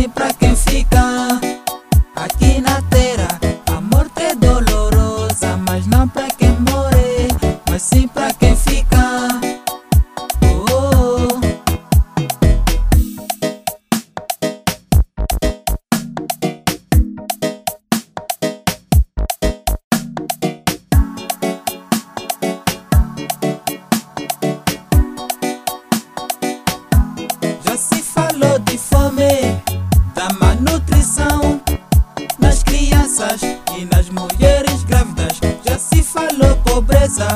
ты просто. crianças e nas mulheres grávidas já se falou pobreza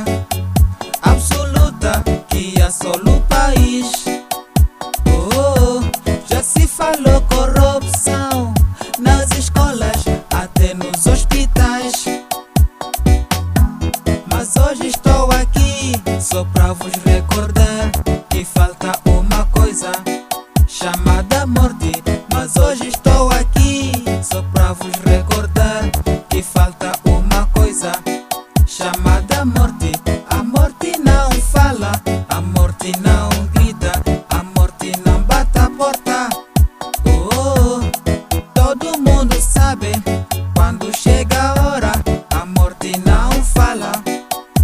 absoluta que assola o país. Oh, oh, já se falou corrupção nas escolas, até nos hospitais. Mas hoje estou aqui só para vos recordar que falta uma coisa chamada. chamada morte. A morte não fala, a morte não grita, a morte não bate a porta. Oh, oh, todo mundo sabe quando chega a hora, a morte não fala,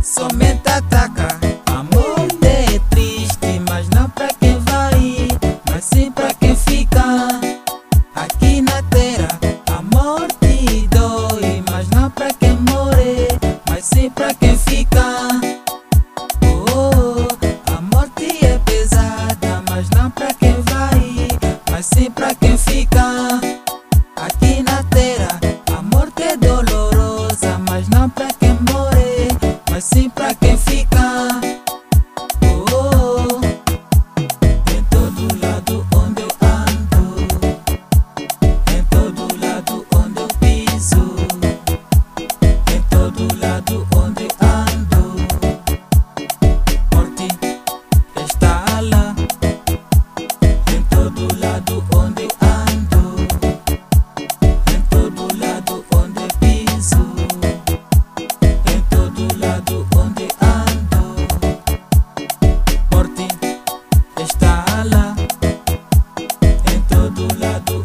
somente ataca. tu lado.